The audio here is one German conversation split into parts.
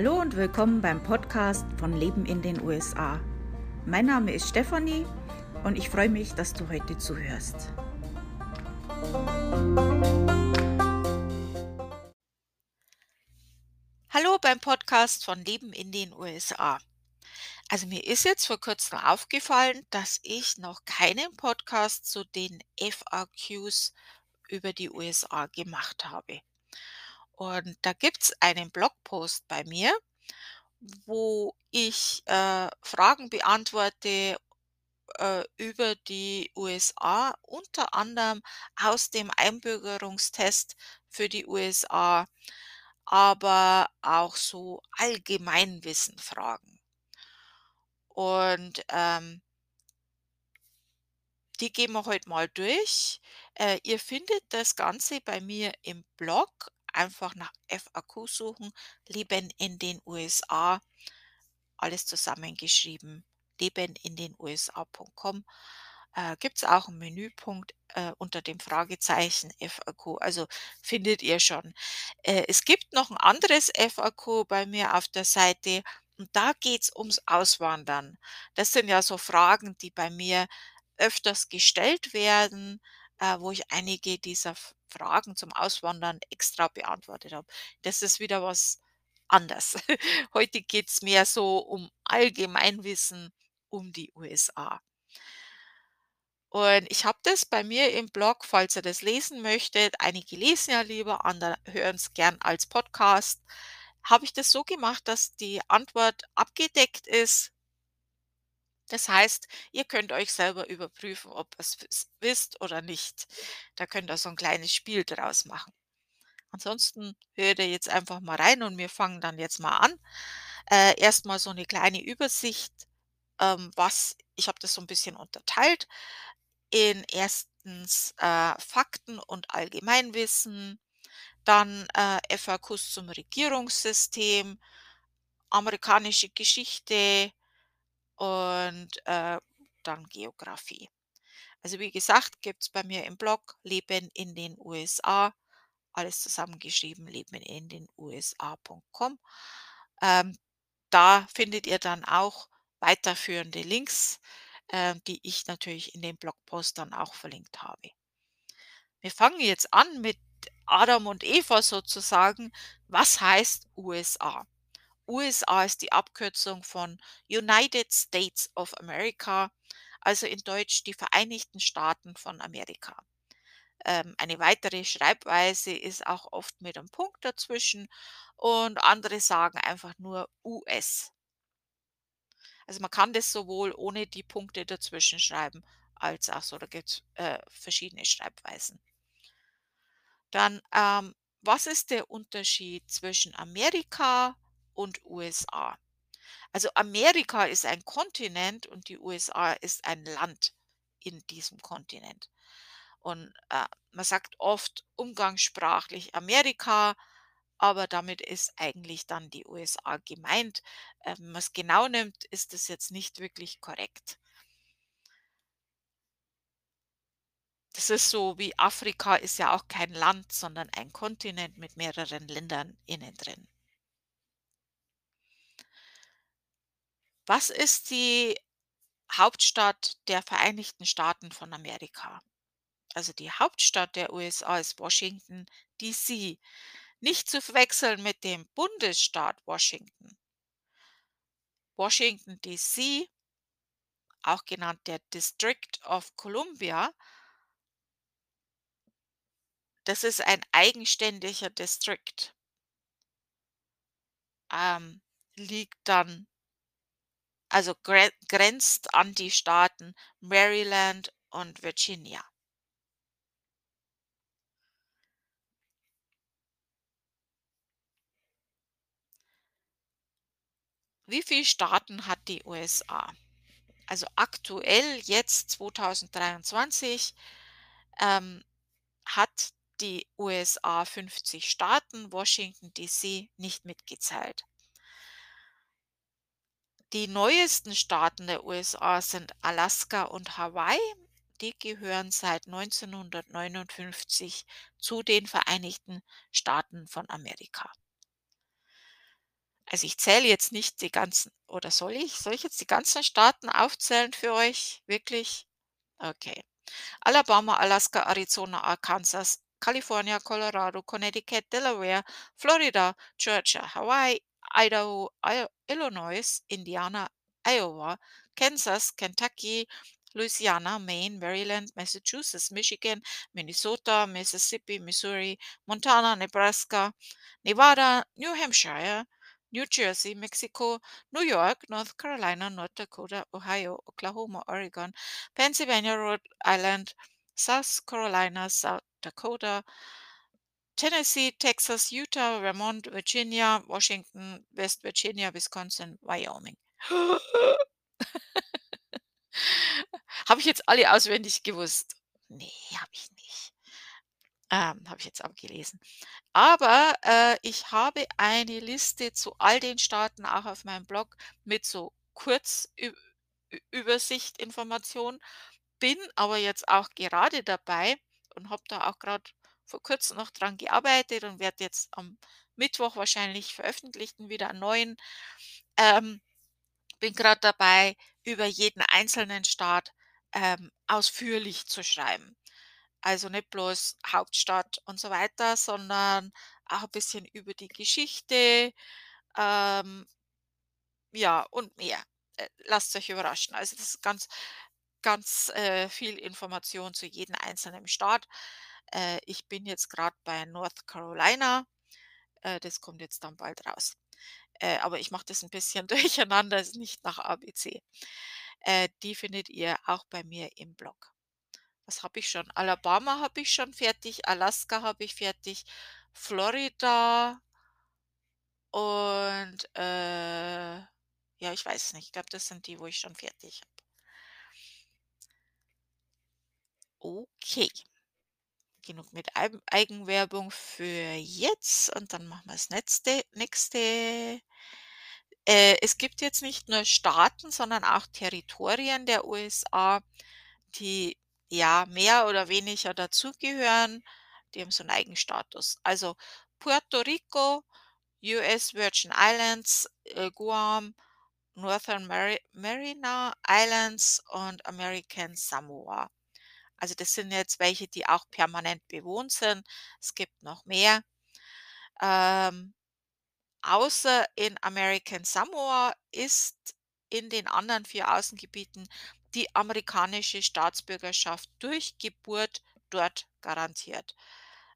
Hallo und willkommen beim Podcast von Leben in den USA. Mein Name ist Stefanie und ich freue mich, dass du heute zuhörst. Hallo beim Podcast von Leben in den USA. Also mir ist jetzt vor kurzem aufgefallen, dass ich noch keinen Podcast zu den FAQs über die USA gemacht habe. Und da gibt es einen Blogpost bei mir, wo ich äh, Fragen beantworte äh, über die USA, unter anderem aus dem Einbürgerungstest für die USA, aber auch so Allgemeinwissenfragen. Und ähm, die gehen wir heute mal durch. Äh, ihr findet das Ganze bei mir im Blog. Einfach nach FAQ suchen. Leben in den USA. Alles zusammengeschrieben. Leben in den USA.com. Äh, Gibt es auch einen Menüpunkt äh, unter dem Fragezeichen FAQ. Also findet ihr schon. Äh, es gibt noch ein anderes FAQ bei mir auf der Seite. Und da geht es ums Auswandern. Das sind ja so Fragen, die bei mir öfters gestellt werden, äh, wo ich einige dieser Fragen zum Auswandern extra beantwortet habe. Das ist wieder was anders. Heute geht es mehr so um Allgemeinwissen um die USA. Und ich habe das bei mir im Blog, falls ihr das lesen möchtet, einige lesen ja lieber, andere hören es gern als Podcast, habe ich das so gemacht, dass die Antwort abgedeckt ist das heißt, ihr könnt euch selber überprüfen, ob ihr es wisst oder nicht. Da könnt ihr so ein kleines Spiel draus machen. Ansonsten hört ihr jetzt einfach mal rein und wir fangen dann jetzt mal an. Äh, erstmal so eine kleine Übersicht, ähm, was ich habe das so ein bisschen unterteilt in erstens äh, Fakten und Allgemeinwissen, dann äh, FAQs zum Regierungssystem, amerikanische Geschichte, und äh, dann Geografie. Also wie gesagt, gibt es bei mir im Blog Leben in den USA, alles zusammengeschrieben, leben in den USA.com. Ähm, da findet ihr dann auch weiterführende Links, äh, die ich natürlich in dem Blogpost dann auch verlinkt habe. Wir fangen jetzt an mit Adam und Eva sozusagen. Was heißt USA? USA ist die Abkürzung von United States of America, also in Deutsch die Vereinigten Staaten von Amerika. Ähm, eine weitere Schreibweise ist auch oft mit einem Punkt dazwischen und andere sagen einfach nur US. Also man kann das sowohl ohne die Punkte dazwischen schreiben, als auch so, da gibt es äh, verschiedene Schreibweisen. Dann, ähm, was ist der Unterschied zwischen Amerika und USA. Also Amerika ist ein Kontinent und die USA ist ein Land in diesem Kontinent. Und äh, man sagt oft umgangssprachlich Amerika, aber damit ist eigentlich dann die USA gemeint. Äh, wenn man es genau nimmt, ist das jetzt nicht wirklich korrekt. Das ist so wie Afrika ist ja auch kein Land, sondern ein Kontinent mit mehreren Ländern innen drin. Was ist die Hauptstadt der Vereinigten Staaten von Amerika? Also die Hauptstadt der USA ist Washington, DC. Nicht zu verwechseln mit dem Bundesstaat Washington. Washington, DC, auch genannt der District of Columbia, das ist ein eigenständiger District. Ähm, liegt dann also grenzt an die Staaten Maryland und Virginia. Wie viele Staaten hat die USA? Also aktuell, jetzt 2023, ähm, hat die USA 50 Staaten, Washington DC nicht mitgezählt. Die neuesten Staaten der USA sind Alaska und Hawaii. Die gehören seit 1959 zu den Vereinigten Staaten von Amerika. Also, ich zähle jetzt nicht die ganzen oder soll ich? Soll ich jetzt die ganzen Staaten aufzählen für euch? Wirklich? Okay. Alabama, Alaska, Arizona, Arkansas, California, Colorado, Connecticut, Delaware, Florida, Georgia, Hawaii, Idaho, Illinois, Indiana, Iowa, Kansas, Kentucky, Louisiana, Maine, Maryland, Massachusetts, Michigan, Minnesota, Mississippi, Missouri, Montana, Nebraska, Nevada, New Hampshire, New Jersey, Mexico, New York, North Carolina, North Dakota, Ohio, Oklahoma, Oregon, Pennsylvania, Rhode Island, South Carolina, South Dakota, Tennessee, Texas, Utah, Vermont, Virginia, Washington, West Virginia, Wisconsin, Wyoming. Habe ich jetzt alle auswendig gewusst? Ne, habe ich nicht. Ähm, habe ich jetzt abgelesen. Aber, äh, ich habe eine Liste zu all den Staaten auch auf meinem Blog mit so Kurzü Ü Übersicht, Information, bin aber jetzt auch gerade dabei und habe da auch grad vor Kurzem noch dran gearbeitet und werde jetzt am Mittwoch wahrscheinlich veröffentlichen wieder einen neuen. Ähm, bin grad dabei, über jeden einzelnen Staat, ähm, ausführlich zu schreiben. Also, nicht bloß Hauptstadt und so weiter, sondern auch 'n bisschen über die Geschichte, ähm ja, und mehr. Äh, lasst euch überraschen. Also, das ist ganz ganz, äh, viel Information zu jedem einzelnen Staat. Äh, ich bin jetzt grad bei North Carolina. Äh, das kommt jetzt dann bald raus. Äh, aber ich mache das 'n bisschen durcheinander, ist nicht nach ABC. Äh, die findet ihr auch bei mir im Blog. Was habe ich schon? Alabama habe ich schon fertig, Alaska habe ich fertig, Florida und, äh, ja, ich weiß nicht. Ich glaube, das sind die, wo ich schon fertig habe. Okay. Genug mit Eigen Eigenwerbung für jetzt und dann machen wir das Nächste nächste. Äh, es gibt jetzt nicht nur Staaten, sondern auch Territorien der USA, die, ja, mehr oder weniger dazugehören. Die haben so 'n Eigenstatus. Also, Puerto Rico, US Virgin Islands, äh, Guam, Northern Mari Mariana Islands und American Samoa. Also, das sind jetzt welche, die auch permanent bewohnt sind. Es gibt noch mehr. Ähm, außer in American Samoa ist in den anderen 4 Außengebieten die amerikanische Staatsbürgerschaft durch Geburt dort garantiert.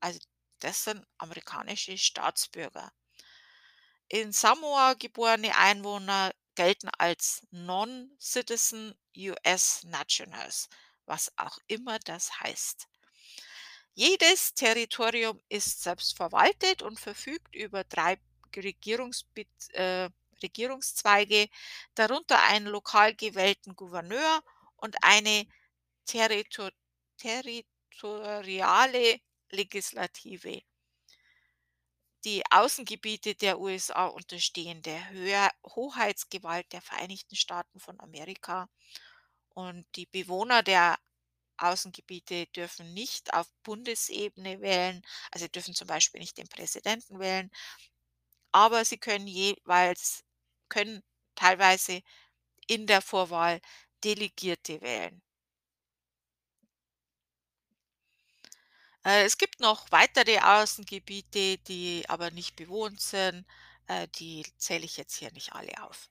Also, das sind amerikanische Staatsbürger. In Samoa geborene Einwohner gelten als Non-Citizen US Nationals, was auch immer das heißt. Jedes Territorium ist selbstverwaltet und verfügt über 3 Regierungsbez äh, Regierungszweige, darunter einen lokal gewählten Gouverneur und eine territo territoriale Legislative. Die Außengebiete der USA unterstehen der Hoheitsgewalt der Vereinigten Staaten von Amerika und die Bewohner der Außengebiete dürfen nicht auf Bundesebene wählen. Also, dürfen zum Beispiel nicht den Präsidenten wählen, aber sie können jeweils können teilweise in der Vorwahl Delegierte wählen. Äh, es gibt noch weitere Außengebiete, die aber nicht bewohnt sind. Äh, die zähle ich jetzt hier nicht alle auf.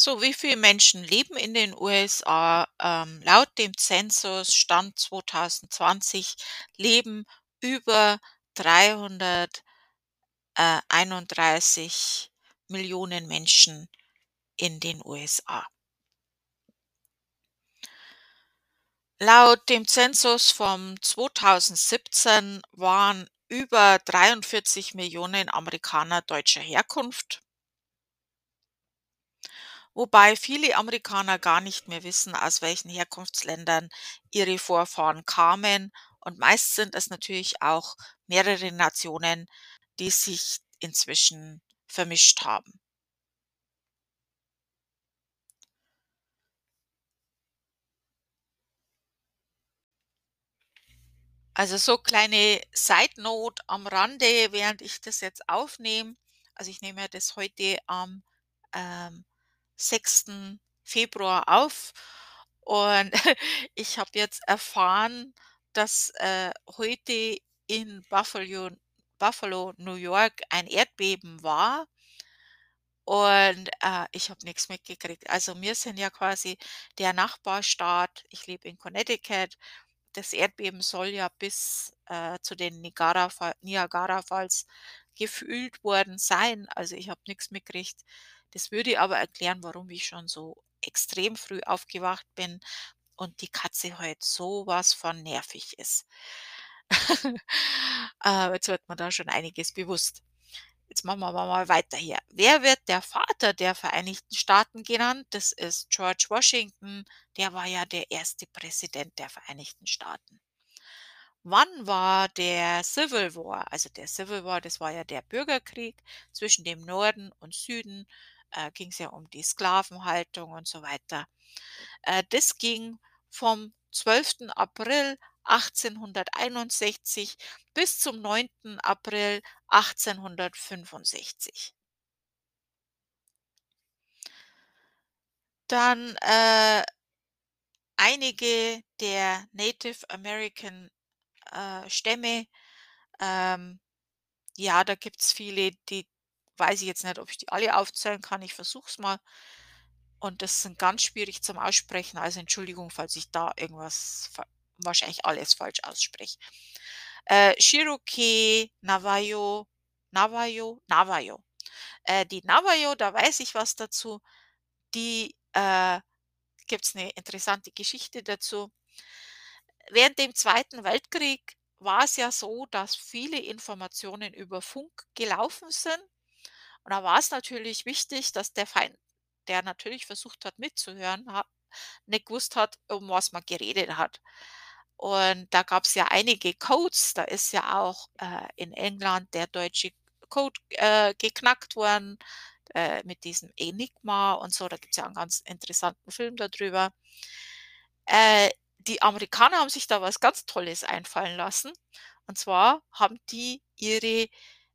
So, wie viele Menschen leben in den USA? Ähm, laut dem Zensus Stand 2020 leben über 300 äh, 31.000.000 Menschen in den USA. Laut dem Zensus vom 2017 waren über 43 Millionen Amerikaner deutscher Herkunft. Wobei viele Amerikaner gar nicht mehr wissen, aus welchen Herkunftsländern ihre Vorfahren kamen. Und meist sind es natürlich auch mehrere Nationen, die sich inzwischen vermischt haben. Also so kleine Side Note am Rande, während ich das jetzt aufnehme. Also ich nehme das heute am ähm, 6. Februar auf und ich habe jetzt erfahren, dass äh, heute in Buffalo, Buffalo, New York ein Erdbeben war. Und äh, ich habe nichts mitgekriegt. Also wir sind ja quasi der Nachbarstaat. Ich lebe in Connecticut. Das Erdbeben soll ja bis äh, zu den Niagara, Niagara Falls gefühlt worden sein. Also ich habe nichts mitgekriegt. Das würde aber erklären, warum ich schon so extrem früh aufgewacht bin und die Katze halt sowas von nervig ist. äh, jetzt wird man da schon einiges bewusst. Jetzt machen wir mal weiter hier. Wer wird der Vater der Vereinigten Staaten genannt? Das ist George Washington. Der war ja der erste Präsident der Vereinigten Staaten. Wann war der Civil War? Also der Civil War, das war ja der Bürgerkrieg zwischen dem Norden und Süden. Äh, ging es ja um die Sklavenhaltung und so weiter. Äh, das ging vom 12. April 1861 bis zum 9. April 1865. Dann äh, einige der Native American äh, Stämme. Ähm, ja, da gibt es viele, die weiß ich jetzt nicht, ob ich die alle aufzählen kann. Ich versuche es mal. Und das sind ganz schwierig zum Aussprechen. Also Entschuldigung, falls ich da irgendwas wahrscheinlich alles falsch ausspreche. Äh, Cherokee, Navajo, Navajo, Navajo. Äh, die Navajo, da weiß ich was dazu. Die äh, gibt es eine interessante Geschichte dazu. Während dem Zweiten Weltkrieg war es ja so, dass viele Informationen über Funk gelaufen sind. Und da war es natürlich wichtig, dass der Feind, der natürlich versucht hat mitzuhören, nicht gewusst hat, um was man geredet hat. Und da gab es ja einige Codes. Da ist ja auch äh, in England der deutsche Code äh, geknackt worden äh, mit diesem Enigma und so. Da gibt es ja einen ganz interessanten Film darüber. Die Amerikaner haben sich da was ganz Tolles einfallen lassen. Und zwar haben die ihre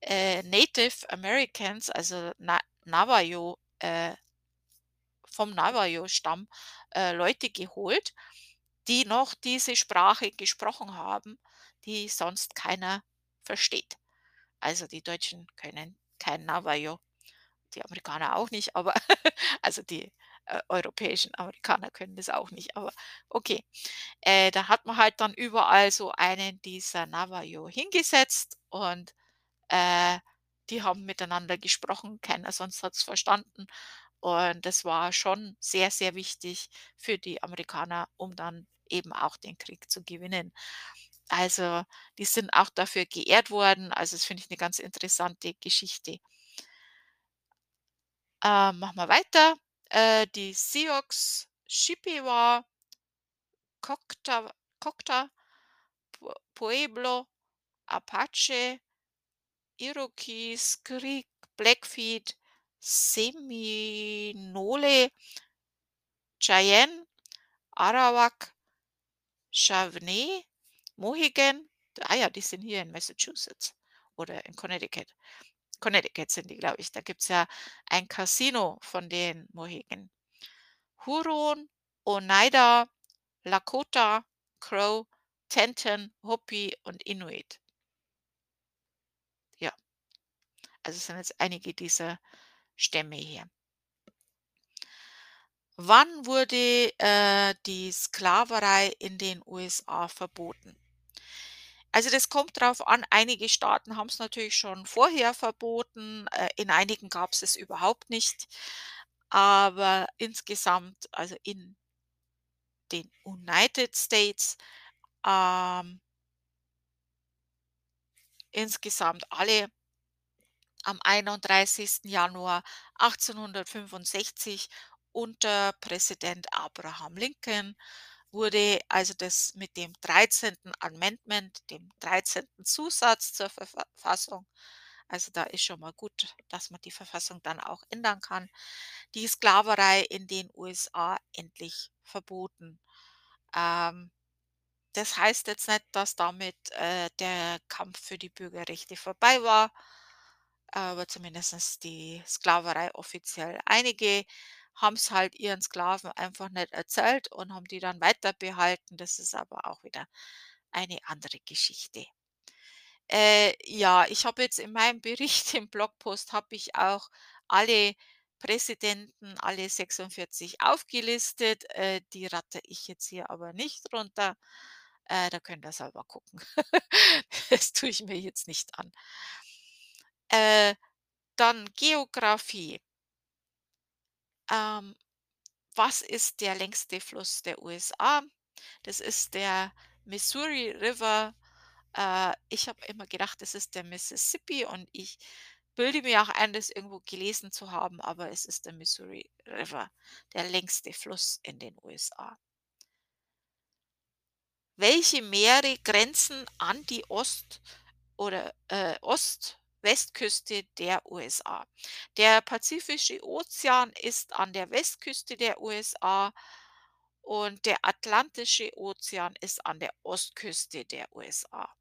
äh, Native Americans, also Na Navajo, äh, vom Navajo-Stamm äh, Leute geholt, die noch diese Sprache gesprochen haben, die sonst keiner versteht. Also die Deutschen können kein Navajo, die Amerikaner auch nicht, aber also die äh, europäischen Amerikaner können das auch nicht, aber okay. Äh, da hat man halt dann überall so einen dieser Navajo hingesetzt und äh, die haben miteinander gesprochen, keiner sonst hat es verstanden. Und das war schon sehr, sehr wichtig für die Amerikaner, um dann eben auch den Krieg zu gewinnen. Also die sind auch dafür geehrt worden. Also das finde ich eine ganz interessante Geschichte. Äh, machen wir weiter. Äh, die Sioux, Chippewa, Cocta, Cocta, Pueblo, Apache, Iroquois, Creek, Blackfeet, Seminole, Cheyenne, Arawak, Chavanais, Mohegan, ah ja, die sind hier in Massachusetts oder in Connecticut. Connecticut sind die, glaube ich. Da gibt es ja ein Casino von den Mohegan. Huron, Oneida, Lakota, Crow, Tenton, Hopi und Inuit. Ja, also sind jetzt einige dieser Stämme hier. Wann wurde äh, die Sklaverei in den USA verboten? Also das kommt darauf an, einige Staaten haben es natürlich schon vorher verboten, äh, in einigen gab es es überhaupt nicht. Aber insgesamt, also in den United States, ähm, insgesamt alle am 31. Januar 1865 unter Präsident Abraham Lincoln wurde also das mit dem 13. Amendment, dem 13. Zusatz zur Verfassung, also da ist schon mal gut, dass man die Verfassung dann auch ändern kann, die Sklaverei in den USA endlich verboten. Ähm, das heißt jetzt nicht, dass damit äh, der Kampf für die Bürgerrechte vorbei war, aber zumindest die Sklaverei offiziell. Einige haben es halt ihren Sklaven einfach nicht erzählt und haben die dann weiter behalten. Das ist aber auch wieder eine andere Geschichte. Äh, ja, ich habe jetzt in meinem Bericht im Blogpost habe ich auch alle Präsidenten, alle 46 aufgelistet. Äh, die ratte ich jetzt hier aber nicht runter. Äh, da könnt ihr selber gucken. Das tue ich mir jetzt nicht an. Äh, dann Geografie. Ähm, was ist der längste Fluss der USA? Das ist der Missouri River. Äh, ich habe immer gedacht, das ist der Mississippi und ich bilde mir auch ein, das irgendwo gelesen zu haben, aber es ist der Missouri River, der längste Fluss in den USA. Welche Meere grenzen an die Ost- oder äh, Ost-Westküste der USA? Der Pazifische Ozean ist an der Westküste der USA und der Atlantische Ozean ist an der Ostküste der USA.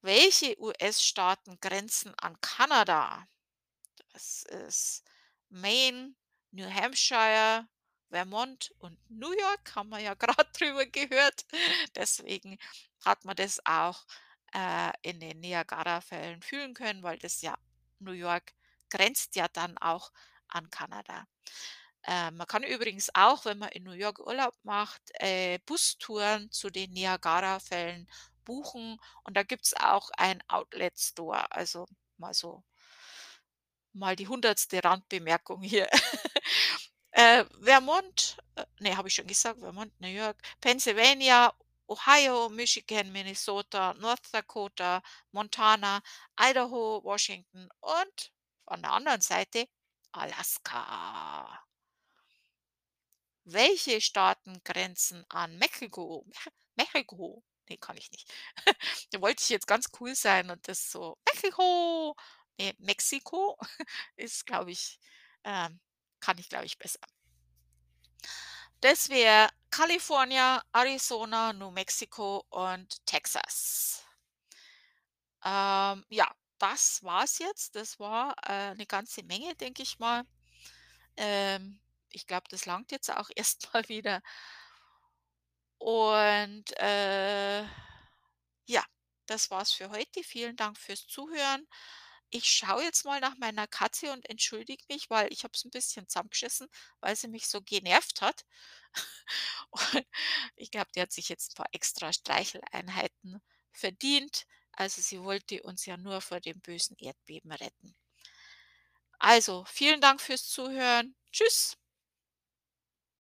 Welche US-Staaten grenzen an Kanada? Das ist Maine, New Hampshire, Vermont und New York, haben wir ja gerade drüber gehört. Deswegen hat man das auch äh, in den Niagara-Fällen fühlen können, weil das ja New York grenzt ja dann auch an Kanada. Äh, man kann übrigens auch, wenn man in New York Urlaub macht, äh, Bustouren zu den Niagara-Fällen buchen und da gibt es auch ein Outlet Store. Also mal so mal die hundertste Randbemerkung hier. äh, Vermont, ne, habe ich schon gesagt, Vermont, New York, Pennsylvania, Ohio, Michigan, Minnesota, North Dakota, Montana, Idaho, Washington und von der anderen Seite Alaska. Welche Staaten grenzen an Mexiko? Mexiko. Nee, kann ich nicht. Da wollte ich jetzt ganz cool sein und das so Mexiko. Ne, Mexiko ist, glaube ich ähm, kann ich, glaube ich, besser. Das wäre Kalifornien, Arizona, New Mexico und Texas. Ähm, ja, das war's jetzt. Das war, äh, 'ne ganze Menge, denke ich mal. Ähm, ich glaube, das langt jetzt auch erst mal wieder. Und, äh, ja, das war's für heute. Vielen Dank fürs Zuhören. Ich schaue jetzt mal nach meiner Katze und entschuldige mich, weil ich habe es 'n bisschen zusammengeschissen, weil sie mich so genervt hat. Und ich glaube, die hat sich jetzt 'n paar extra Streicheleinheiten verdient. Also, sie wollte uns ja nur vor dem bösen Erdbeben retten. Also, vielen Dank fürs Zuhören. Tschüss.